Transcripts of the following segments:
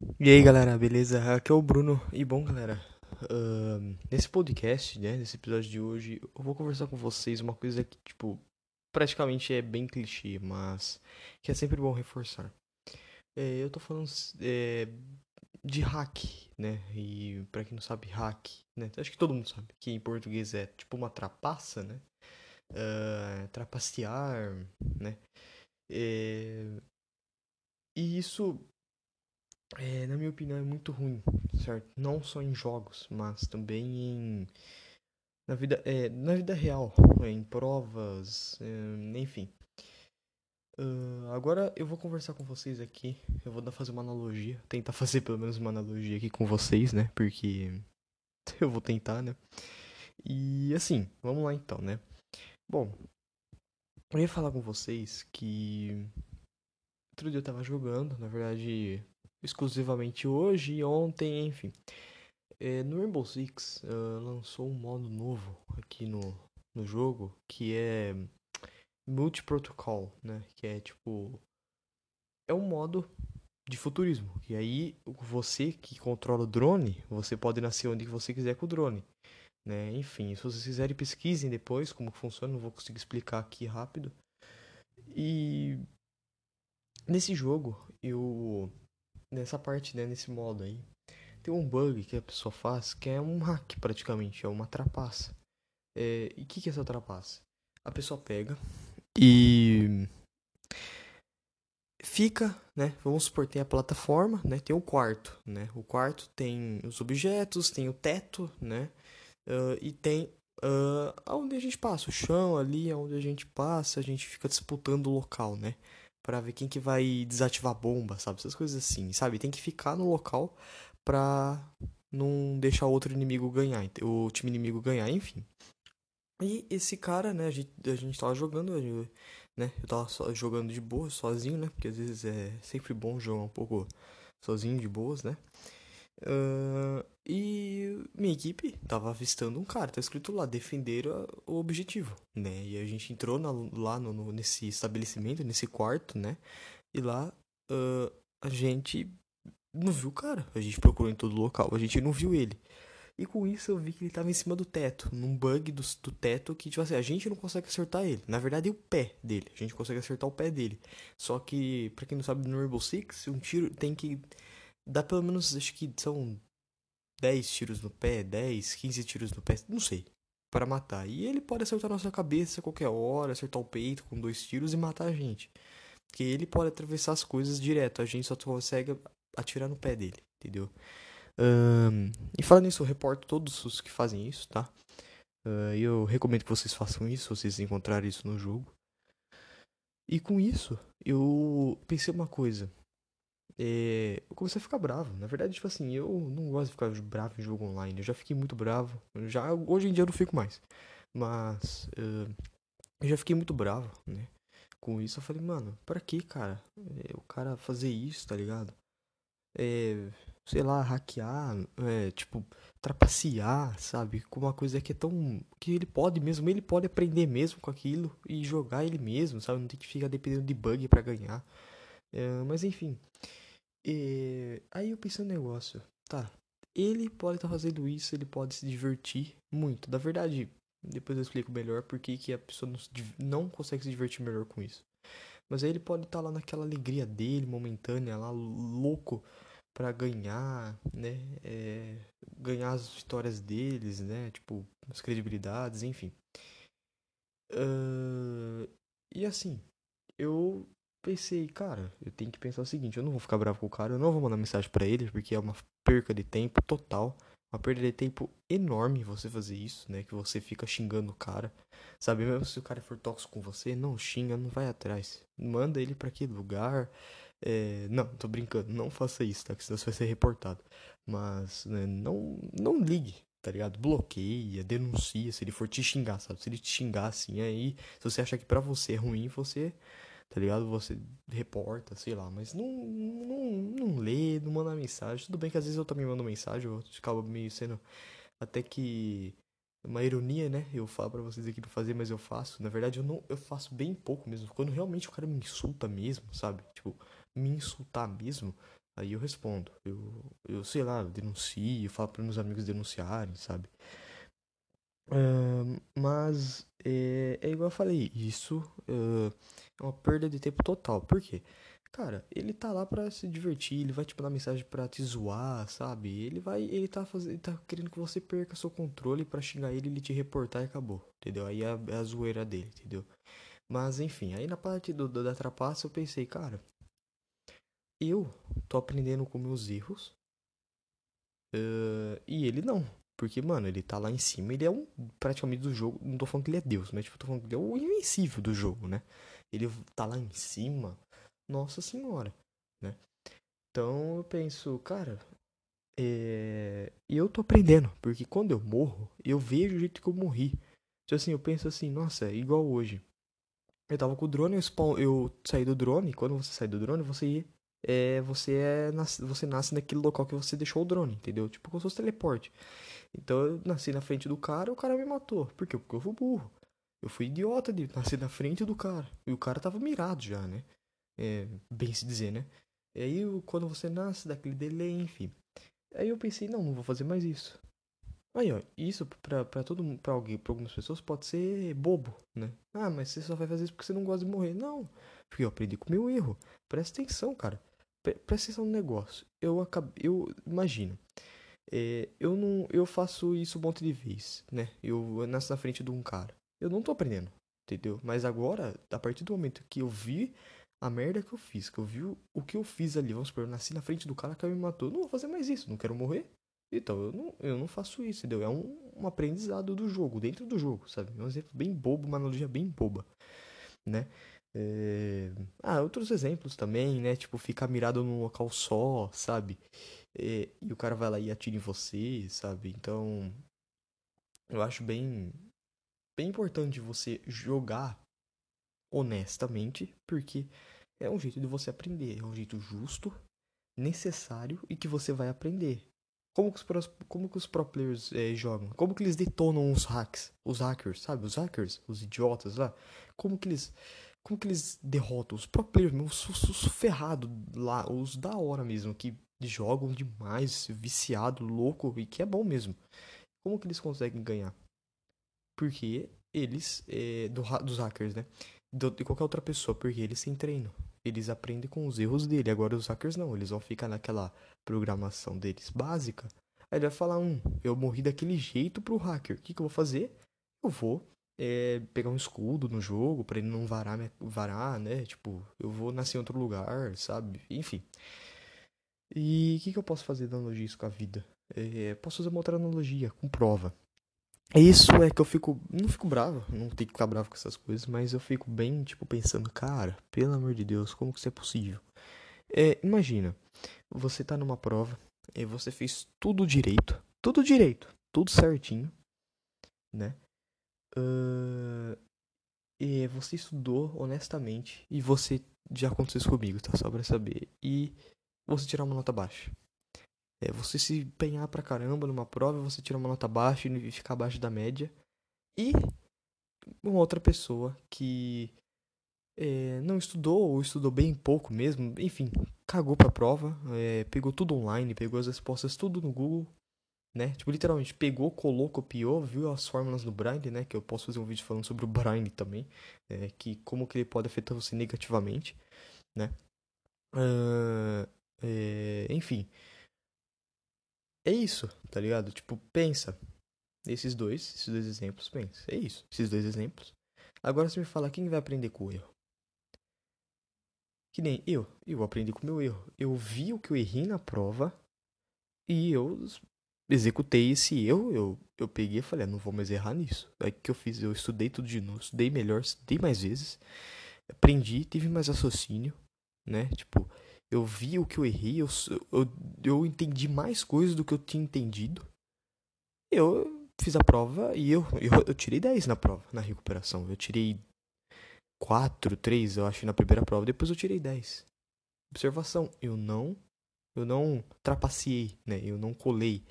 E aí galera, beleza? Aqui é o Bruno. E bom galera, ahn, nesse podcast, né, nesse episódio de hoje, eu vou conversar com vocês uma coisa que, tipo, praticamente é bem clichê, mas que é sempre bom reforçar. É, eu tô falando é, de hack, né? E pra quem não sabe, hack, né? Acho que todo mundo sabe que em português é tipo uma trapaça, né? Ah, trapacear, né? É, e isso É, na minha opinião, é muito ruim, certo? Não só em jogos, mas também em na vida, é, na vida real, é, em provas, é, enfim. Ah, agora eu vou conversar com vocês aqui. Eu vou dar fazer uma analogia, tentar fazer pelo menos uma analogia aqui com vocês, né? Porque eu vou tentar, né? E assim, vamos lá então, né? Bom, eu ia falar com vocês que outro dia eu tava jogando, na verdade, exclusivamente hoje e ontem, enfim. É, no Rainbow Six ah, lançou um modo novo aqui no, no jogo que é Multi-Protocol, né? Que é tipo. É um modo de futurismo. E aí, você que controla o drone, você pode nascer onde você quiser com o drone. Né? Enfim, se vocês quiserem, pesquisem depois como funciona, não vou conseguir explicar aqui rápido. E nesse jogo, eu. Nessa parte, né? Nesse modo aí, tem um bug que a pessoa faz que é um hack praticamente, é uma trapaça. É, e o que, que é essa trapaça? A pessoa pega e fica, né? Vamos supor, tem a plataforma, né? Tem o quarto, né? O quarto tem os objetos, tem o teto, né? Ah, e tem aonde a gente passa, o chão ali, aonde a gente passa, a gente fica disputando o local, né? Pra ver quem que vai desativar a bomba, sabe? Essas coisas assim, sabe? Tem que ficar no local pra não deixar outro inimigo ganhar, o time inimigo ganhar, enfim. E esse cara, né, a gente, a gente tava jogando, né, eu tava jogando de boa, sozinho, né, porque às vezes é sempre bom jogar um pouco sozinho, de boas, né. Ahn, e minha equipe tava avistando um cara, tá escrito lá, defender a- o objetivo, né, e a gente entrou na- lá no, no- nesse estabelecimento, nesse quarto, né, e lá ah, a gente não viu o cara, a gente procurou em todo local, a gente não viu ele. E com isso eu vi que ele tava em cima do teto, num bug do, do teto que, tipo assim, a gente não consegue acertar ele. Na verdade, é o pé dele. A gente consegue acertar o pé dele. Só que, pra quem não sabe, no Rainbow Six, um tiro tem que dar pelo menos, acho que são 10 tiros no pé, 10, 15 tiros no pé, não sei, para matar. E ele pode acertar nossa cabeça a qualquer hora, acertar o peito com dois tiros e matar a gente. Porque ele pode atravessar as coisas direto, a gente só consegue atirar no pé dele, entendeu? Ahn, e falando nisso, eu reporto todos os que fazem isso, tá? E eu recomendo que vocês façam isso, vocês encontrarem isso no jogo. E com isso, eu pensei uma coisa. É, eu comecei a ficar bravo. Na verdade, tipo assim, eu não gosto de ficar bravo em jogo online. Eu já fiquei muito bravo. Já, hoje em dia eu não fico mais. Mas ah, eu já fiquei muito bravo, né? Com isso eu falei, mano, pra que, cara? É, o cara fazer isso, tá ligado? é, sei lá, hackear, é, tipo, trapacear, sabe? Com uma coisa que é tão. que ele pode mesmo, ele pode aprender mesmo com aquilo e jogar ele mesmo, sabe? Não tem que ficar dependendo de bug pra ganhar. É, mas enfim. É, aí eu pensei no negócio, tá? Ele pode estar fazendo isso, ele pode se divertir muito. Da verdade, depois eu explico melhor por que a pessoa não, não consegue se divertir melhor com isso. Mas aí ele pode estar lá naquela alegria dele, momentânea, lá louco pra ganhar, né? É, ganhar as vitórias deles, né? Tipo, as credibilidades, enfim. Ahn, e assim, eu pensei, cara, eu tenho que pensar o seguinte, eu não vou ficar bravo com o cara, eu não vou mandar mensagem pra ele, porque é uma perca de tempo total, uma perda de tempo enorme você fazer isso, né? Que você fica xingando o cara, sabe? Mesmo se o cara for tóxico com você, não xinga, não vai atrás. Manda ele pra aquele lugar. É, não, tô brincando, não faça isso, tá? Que senão você vai ser reportado. Mas, né, não, não ligue, tá ligado? Bloqueia, denuncia se ele for te xingar, sabe? Se ele te xingar assim, aí, se você achar que pra você é ruim, você, tá ligado? Você reporta, sei lá, mas não, não, não lê, não manda mensagem. Tudo bem que às vezes eu também mando mensagem, eu acabo meio sendo até que uma ironia, né? Eu falo pra vocês aqui não fazer, mas eu faço. Na verdade, eu não, eu faço bem pouco mesmo. Quando realmente o cara me insulta mesmo, sabe? Tipo, me insultar mesmo, Aí eu respondo. Eu, eu sei lá, denuncio, falo para meus amigos denunciarem, sabe? Uh, mas é, é, igual eu falei, isso uh, é uma perda de tempo total. Por quê? Cara, ele tá lá pra se divertir, ele vai te mandar mensagem pra te zoar, sabe? Ele vai, ele tá fazendo, ele tá querendo que você perca seu controle para xingar ele, ele te reportar e acabou, entendeu? Aí é a, é a zoeira dele, entendeu? Mas enfim, aí na parte do, do da trapaça eu pensei, cara, eu tô aprendendo com meus erros uh, e ele não. Porque, mano, ele tá lá em cima, ele é um praticamente do jogo. Não tô falando que ele é Deus, mas tipo, tô falando que ele é o invencível do jogo, né? Ele tá lá em cima, nossa senhora, né? Então eu penso, cara, é... eu tô aprendendo, porque quando eu morro, eu vejo o jeito que eu morri. Então assim, eu penso assim, nossa, é igual hoje. Eu tava com o drone, eu, spawn... eu saí do drone, quando você sai do drone, você é, você é você nasce naquele local que você deixou o drone, entendeu? Tipo como se fosse teleporte. Então eu nasci na frente do cara, o cara me matou. Por quê? Porque eu fui burro. Eu fui idiota de nascer na frente do cara. E o cara tava mirado já, né? É, bem se dizer, né? E aí, quando você nasce, daquele delay, enfim. Aí eu pensei, não, não vou fazer mais isso. Aí, ó, isso pra, pra todo mundo, pra alguém, pra algumas pessoas pode ser bobo, né? Ah, mas você só vai fazer isso porque você não gosta de morrer. Não, porque eu aprendi com meu erro. Presta atenção, cara. Presta atenção no negócio. Eu acabei, eu, imagina. É, eu não, eu faço isso um monte de vez, né? Eu nasço na frente de um cara. Eu não tô aprendendo, entendeu? Mas agora, a partir do momento que eu vi a merda que eu fiz, que eu vi o que eu fiz ali, vamos supor, eu nasci na frente do cara que me matou, não vou fazer mais isso, não quero morrer. Então, eu não, eu não faço isso, entendeu? É um, um aprendizado do jogo, dentro do jogo, sabe? É um exemplo bem bobo, uma analogia bem boba, né? É... Ah, outros exemplos também, né? Tipo, ficar mirado num local só, sabe? É... E o cara vai lá e atira em você, sabe? Então, eu acho bem, bem importante você jogar honestamente, porque é um jeito de você aprender, é um jeito justo, necessário e que você vai aprender. Como que os, pros, como que os pro players é, jogam? Como que eles detonam os hacks? Os hackers, sabe? Os hackers, os idiotas lá. Como que eles, como que eles derrotam os pro players, os, os, os ferrados lá, os da hora mesmo, que jogam demais, viciado, louco e que é bom mesmo. Como que eles conseguem ganhar? Porque eles, é, do, dos hackers, né? de qualquer outra pessoa, porque eles têm treino. Eles aprendem com os erros dele. Agora os hackers não, eles vão ficar naquela programação deles básica. Aí ele vai falar, um, eu morri daquele jeito pro hacker. O que, que eu vou fazer? Eu vou é, pegar um escudo no jogo para ele não varar, varar, né? Tipo, eu vou nascer em outro lugar, sabe? Enfim. E o que, que eu posso fazer de analogia isso com a vida? É, posso fazer uma outra analogia com prova. Isso é que eu fico. Não fico bravo, não tenho que ficar bravo com essas coisas, mas eu fico bem, tipo, pensando, cara, pelo amor de Deus, como que isso é possível? É, imagina, você tá numa prova e você fez tudo direito, tudo direito, tudo certinho, né? Uh, e você estudou honestamente e você. Já aconteceu isso comigo, tá? Só pra saber. E você tirar uma nota baixa. É você se empenhar pra caramba numa prova, você tirar uma nota baixa e ficar abaixo da média. E uma outra pessoa que é, não estudou ou estudou bem pouco mesmo, enfim, cagou pra prova, é, pegou tudo online, pegou as respostas tudo no Google, né? Tipo, literalmente pegou, colou, copiou, viu as fórmulas do Braille, né? Que eu posso fazer um vídeo falando sobre o Braille também, é, que como que ele pode afetar você negativamente, né? Uh, enfim, é isso, tá ligado? Tipo, pensa. Esses dois, esses dois exemplos, pensa. É isso, esses dois exemplos. Agora você me fala quem vai aprender com o erro. Que nem eu. Eu aprendi com o meu erro. Eu vi o que eu errei na prova e eu executei esse erro. Eu, eu peguei e falei, ah, não vou mais errar nisso. Aí que eu fiz? Eu estudei tudo de novo, estudei melhor, estudei mais vezes. Aprendi, tive mais raciocínio, né? Tipo, eu vi o que eu errei, eu, eu, eu entendi mais coisas do que eu tinha entendido. Eu fiz a prova e eu, eu, eu tirei 10 na prova, na recuperação. Eu tirei 4, 3, eu acho, na primeira prova. Depois eu tirei 10. Observação, eu não eu não trapaceei, né? Eu não colei.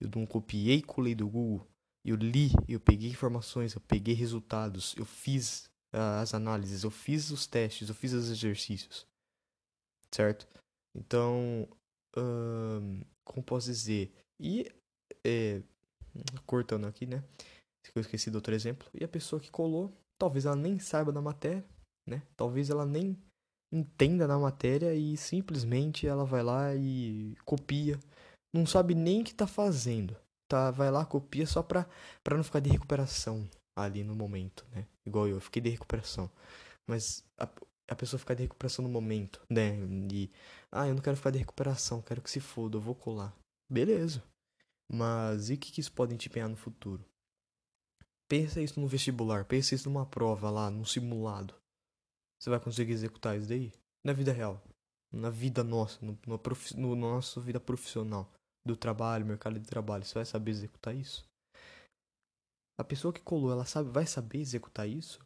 Eu não copiei e colei do Google. Eu li, eu peguei informações, eu peguei resultados, eu fiz uh, as análises, eu fiz os testes, eu fiz os exercícios certo? Então, como posso dizer? E, é, cortando aqui, né? Eu esqueci do outro exemplo. E a pessoa que colou, talvez ela nem saiba da matéria, né? Talvez ela nem entenda na matéria e simplesmente ela vai lá e copia. Não sabe nem o que tá fazendo. Tá, vai lá, copia só pra, pra não ficar de recuperação ali no momento, né? Igual eu, fiquei de recuperação. Mas a, a pessoa ficar de recuperação no momento, né? E, ah, eu não quero ficar de recuperação, quero que se foda, eu vou colar. Beleza. Mas e o que, que isso pode te empenhar no futuro? Pensa isso no vestibular, pensa isso numa prova lá, num simulado. Você vai conseguir executar isso daí? Na vida real. Na vida nossa, no, no, prof, no nossa vida profissional. Do trabalho, mercado de trabalho. Você vai saber executar isso? A pessoa que colou, ela sabe, vai saber executar isso?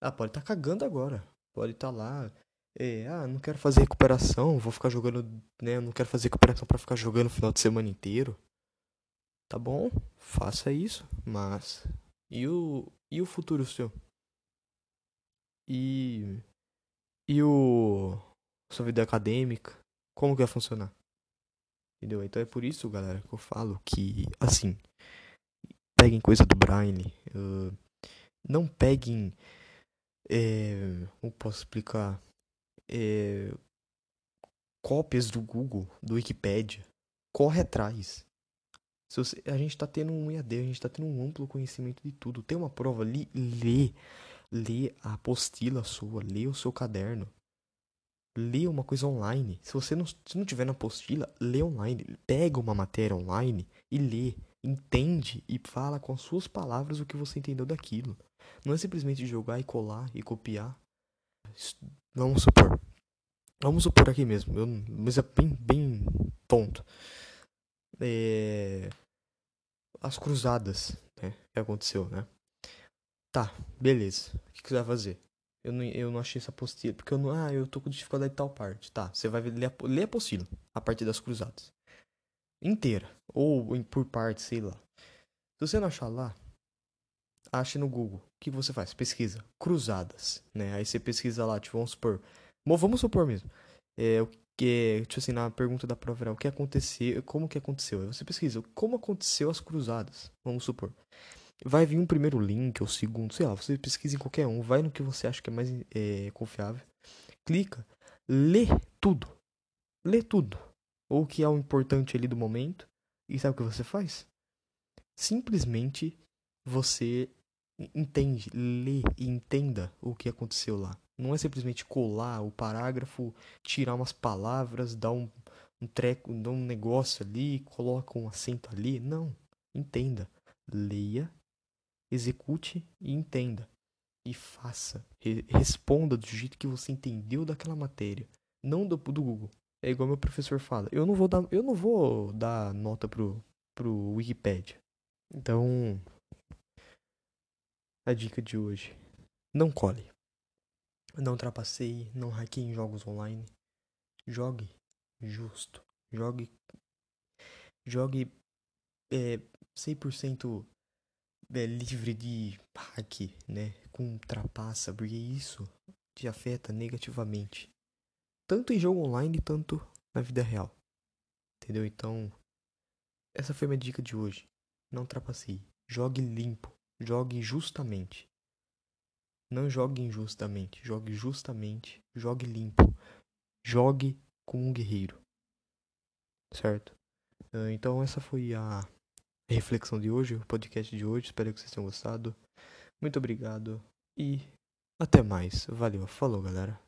Ela pode estar tá cagando agora. Pode estar tá lá. É, ah, não quero fazer recuperação, vou ficar jogando, né? Não quero fazer recuperação para ficar jogando o final de semana inteiro. Tá bom, faça isso, mas e o e o futuro seu? E e o sua vida acadêmica, como que vai funcionar? Entendeu? Então é por isso, galera, que eu falo que assim, peguem coisa do Braille, uh, não peguem é, como posso explicar? É, cópias do Google, do Wikipedia. Corre atrás. Se você, a gente está tendo um EAD, a gente está tendo um amplo conhecimento de tudo. Tem uma prova ali, lê. Lê a apostila sua, lê o seu caderno. Lê uma coisa online. Se você não, se não tiver na apostila, lê online. Pega uma matéria online e lê. Entende e fala com as suas palavras o que você entendeu daquilo. Não é simplesmente jogar e colar e copiar. Vamos supor. Vamos supor aqui mesmo. Eu, mas é bem, bem tonto. É, as cruzadas, né? Que aconteceu, né? Tá, beleza. O que, que você vai fazer? Eu não, eu não achei essa apostila. Porque eu não. Ah, eu tô com dificuldade de tal parte. Tá, você vai ler a, ler a apostila. A partir das cruzadas. Inteira. Ou em, por parte, sei lá. Se você não achar lá, ache no Google. O que você faz? Pesquisa. Cruzadas. Né? Aí você pesquisa lá, tipo, vamos supor. Vamos supor mesmo. É, o que, tipo assim, na pergunta da prova era o que aconteceu, como que aconteceu? Aí você pesquisa como aconteceu as cruzadas, vamos supor. Vai vir um primeiro link ou segundo, sei lá, você pesquisa em qualquer um, vai no que você acha que é mais é, confiável, clica, lê tudo, lê tudo, ou o que é o importante ali do momento, e sabe o que você faz? Simplesmente você entende, lê e entenda o que aconteceu lá. Não é simplesmente colar o parágrafo, tirar umas palavras, dar um, um treco, dar um negócio ali, coloca um acento ali. Não. Entenda. Leia, execute e entenda. E faça. Re responda do jeito que você entendeu daquela matéria. Não do, do Google. É igual meu professor fala. Eu não vou dar, eu não vou dar nota pro, pro Wikipedia. Então, a dica de hoje: não cole. Não trapaceie, não hackeie em jogos online. Jogue justo. Jogue. Jogue é, 100% é, livre de hack, né? Com trapaça, porque isso te afeta negativamente. Tanto em jogo online, tanto na vida real. Entendeu? Então, essa foi minha dica de hoje. Não trapaceie. Jogue limpo. Jogue justamente. Não jogue injustamente, jogue justamente, jogue limpo, jogue como um guerreiro. Certo? Ah, então essa foi a reflexão de hoje, o podcast de hoje. Espero que vocês tenham gostado. Muito obrigado e até mais. Valeu, falou galera.